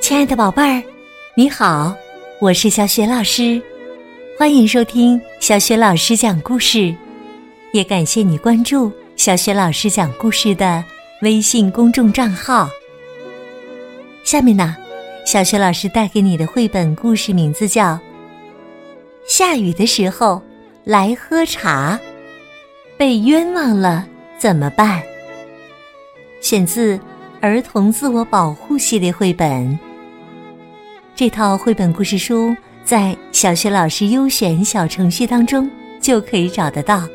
亲爱的宝贝儿，你好，我是小雪老师，欢迎收听小雪老师讲故事，也感谢你关注小雪老师讲故事的微信公众账号。下面呢，小雪老师带给你的绘本故事名字叫《下雨的时候来喝茶》，被冤枉了怎么办？选自《儿童自我保护系列绘本》。这套绘本故事书在小学老师优选小程序当中就可以找得到。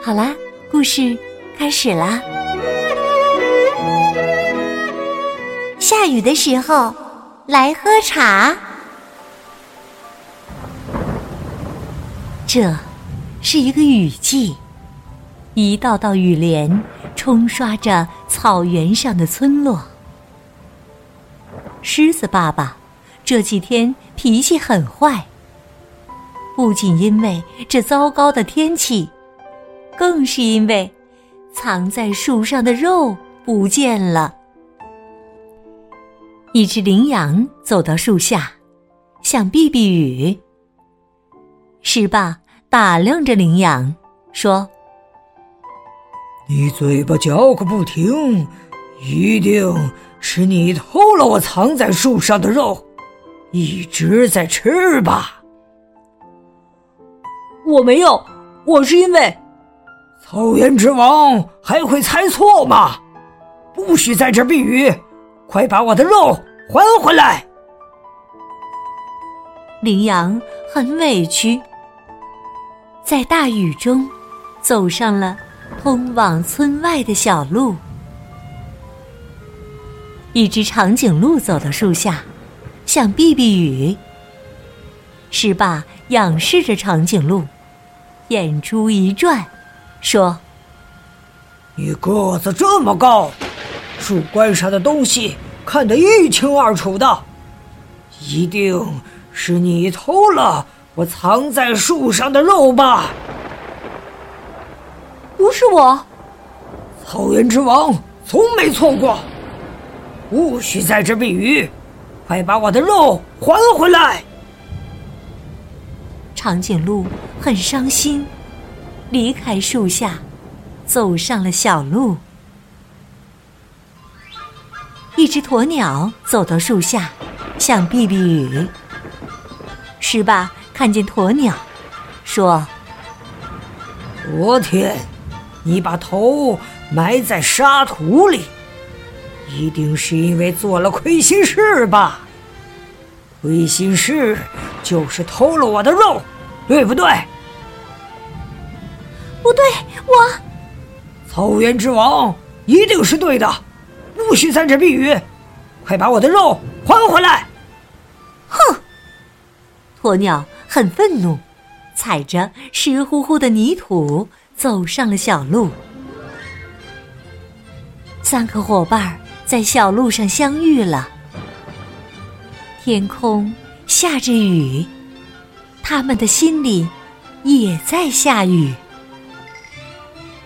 好啦，故事开始啦！下雨的时候来喝茶，这是一个雨季，一道道雨帘冲刷着草原上的村落。狮子爸爸这几天脾气很坏，不仅因为这糟糕的天气，更是因为藏在树上的肉不见了。一只羚羊走到树下，想避避雨。狮爸打量着羚羊，说：“你嘴巴嚼个不停，一定。”是你偷了我藏在树上的肉，一直在吃吧？我没有，我是因为草原之王还会猜错吗？不许在这避雨，快把我的肉还回来！羚羊很委屈，在大雨中走上了通往村外的小路。一只长颈鹿走到树下，想避避雨。狮爸仰视着长颈鹿，眼珠一转，说：“你个子这么高，树冠上的东西看得一清二楚的，一定是你偷了我藏在树上的肉吧？”“不是我。”草原之王从没错过。不许在这避雨！快把我的肉还回来！长颈鹿很伤心，离开树下，走上了小路。一只鸵鸟走到树下，想避避雨。狮爸看见鸵鸟，说：“昨天，你把头埋在沙土里。”一定是因为做了亏心事吧？亏心事就是偷了我的肉，对不对？不对，我草原之王一定是对的，不许在这避雨，快把我的肉还回来！哼！鸵鸟很愤怒，踩着湿乎乎的泥土走上了小路。三个伙伴。在小路上相遇了，天空下着雨，他们的心里也在下雨。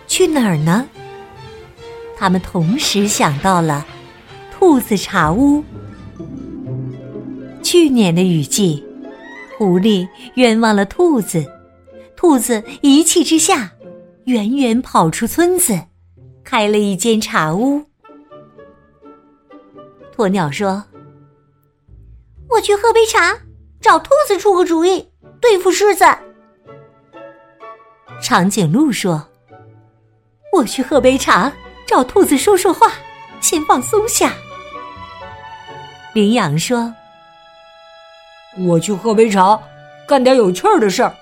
去哪儿呢？他们同时想到了兔子茶屋。去年的雨季，狐狸冤枉了兔子，兔子一气之下，远远跑出村子，开了一间茶屋。鸵鸟说：“我去喝杯茶，找兔子出个主意，对付狮子。”长颈鹿说：“我去喝杯茶，找兔子说说话，先放松下。”羚羊说：“我去喝杯茶，干点有趣儿的事儿，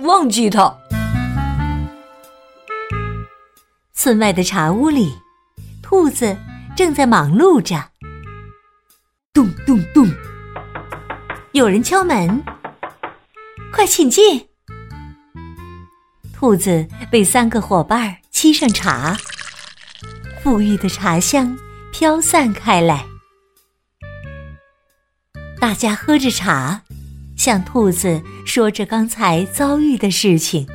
忘记他。”村外的茶屋里，兔子正在忙碌着。咚咚咚！有人敲门，快请进。兔子为三个伙伴沏上茶，馥郁的茶香飘散开来。大家喝着茶，向兔子说着刚才遭遇的事情。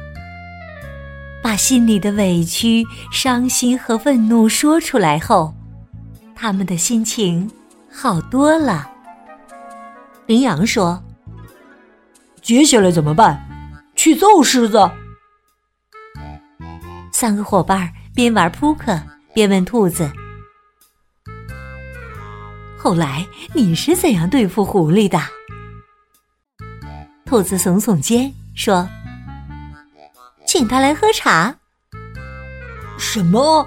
把心里的委屈、伤心和愤怒说出来后，他们的心情好多了。羚羊说：“接下来怎么办？去揍狮子？”三个伙伴边玩扑克边问兔子：“后来你是怎样对付狐狸的？”兔子耸耸肩说：“请他来喝茶。”什么？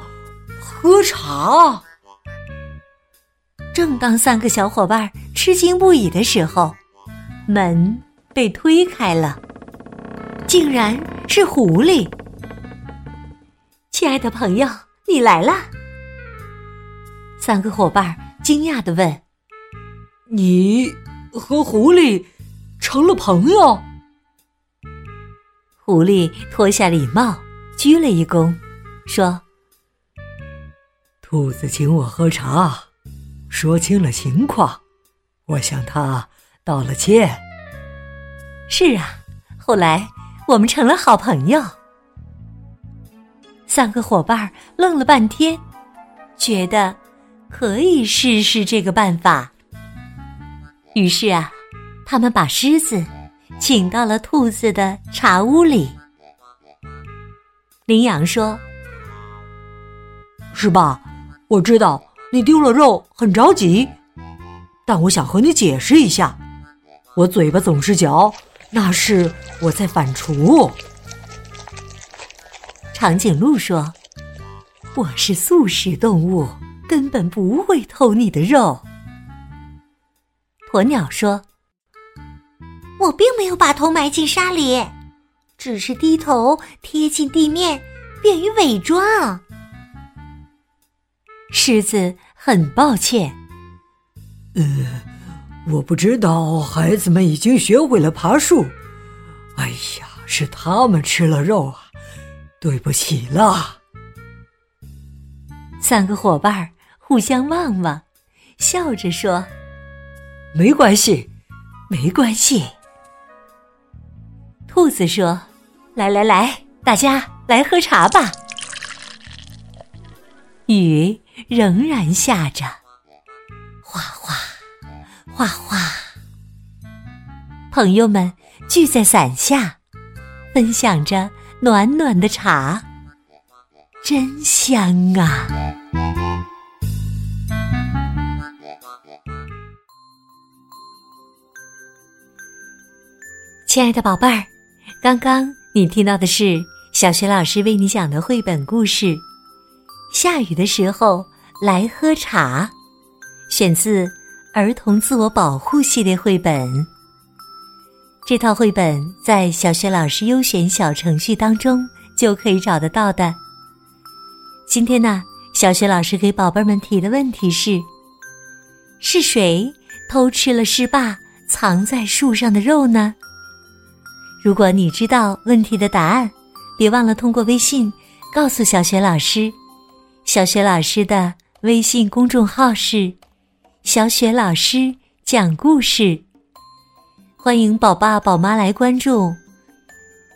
喝茶？正当三个小伙伴吃惊不已的时候，门被推开了，竟然是狐狸。亲爱的朋友，你来啦！三个伙伴惊讶的问：“你和狐狸成了朋友？”狐狸脱下礼帽，鞠了一躬，说：“兔子请我喝茶，说清了情况，我向他道了歉。”是啊，后来我们成了好朋友。三个伙伴愣了半天，觉得可以试试这个办法。于是啊，他们把狮子请到了兔子的茶屋里。羚羊说：“是吧？我知道你丢了肉很着急，但我想和你解释一下，我嘴巴总是嚼，那是我在反刍。”长颈鹿说：“我是素食动物，根本不会偷你的肉。”鸵鸟说：“我并没有把头埋进沙里，只是低头贴近地面，便于伪装。”狮子很抱歉：“呃，我不知道孩子们已经学会了爬树。哎呀，是他们吃了肉啊！”对不起啦，三个伙伴互相望望，笑着说：“没关系，没关系。”兔子说：“来来来，大家来喝茶吧。”雨仍然下着，哗哗，哗哗。朋友们聚在伞下，分享着。暖暖的茶，真香啊！亲爱的宝贝儿，刚刚你听到的是小学老师为你讲的绘本故事《下雨的时候来喝茶》，选自《儿童自我保护系列绘本》。这套绘本在小学老师优选小程序当中就可以找得到的。今天呢，小学老师给宝贝们提的问题是：是谁偷吃了狮爸藏在树上的肉呢？如果你知道问题的答案，别忘了通过微信告诉小雪老师。小雪老师的微信公众号是“小雪老师讲故事”。欢迎宝爸宝妈来关注，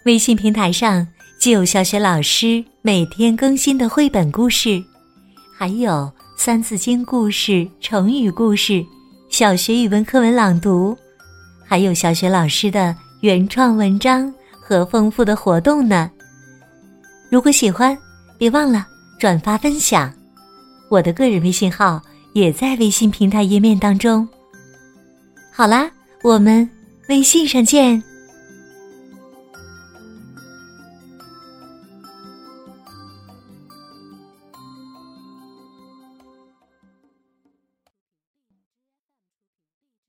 微信平台上既有小雪老师每天更新的绘本故事，还有《三字经》故事、成语故事、小学语文课文朗读，还有小雪老师的原创文章和丰富的活动呢。如果喜欢，别忘了转发分享。我的个人微信号也在微信平台页面当中。好啦，我们。微信上见。